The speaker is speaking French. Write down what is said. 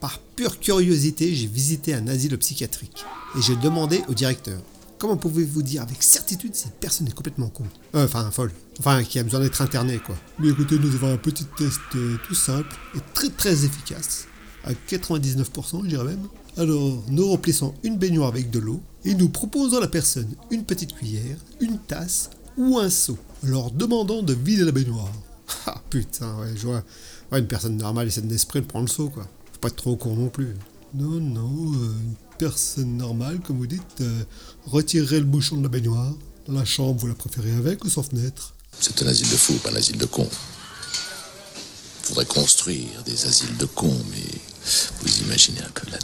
Par pure curiosité, j'ai visité un asile psychiatrique et j'ai demandé au directeur Comment pouvez-vous dire avec certitude si cette personne est complètement con? Euh, Enfin, folle. Enfin, qui a besoin d'être internée, quoi. Mais écoutez, nous avons un petit test euh, tout simple et très très efficace. À 99%, je dirais même. Alors, nous remplissons une baignoire avec de l'eau et nous proposons à la personne une petite cuillère, une tasse ou un seau. Alors, demandant de vider la baignoire. Ah putain, ouais, je vois. Ouais, une personne normale essaie d'esprit de prendre le seau, quoi. Faut pas être trop con non plus. Non, non, euh, une personne normale, comme vous dites, euh, retirerait le bouchon de la baignoire. Dans la chambre, vous la préférez avec ou sans fenêtre? C'est un asile de fous, pas un asile de cons. Faudrait construire des asiles de cons, mais vous imaginez un peu la.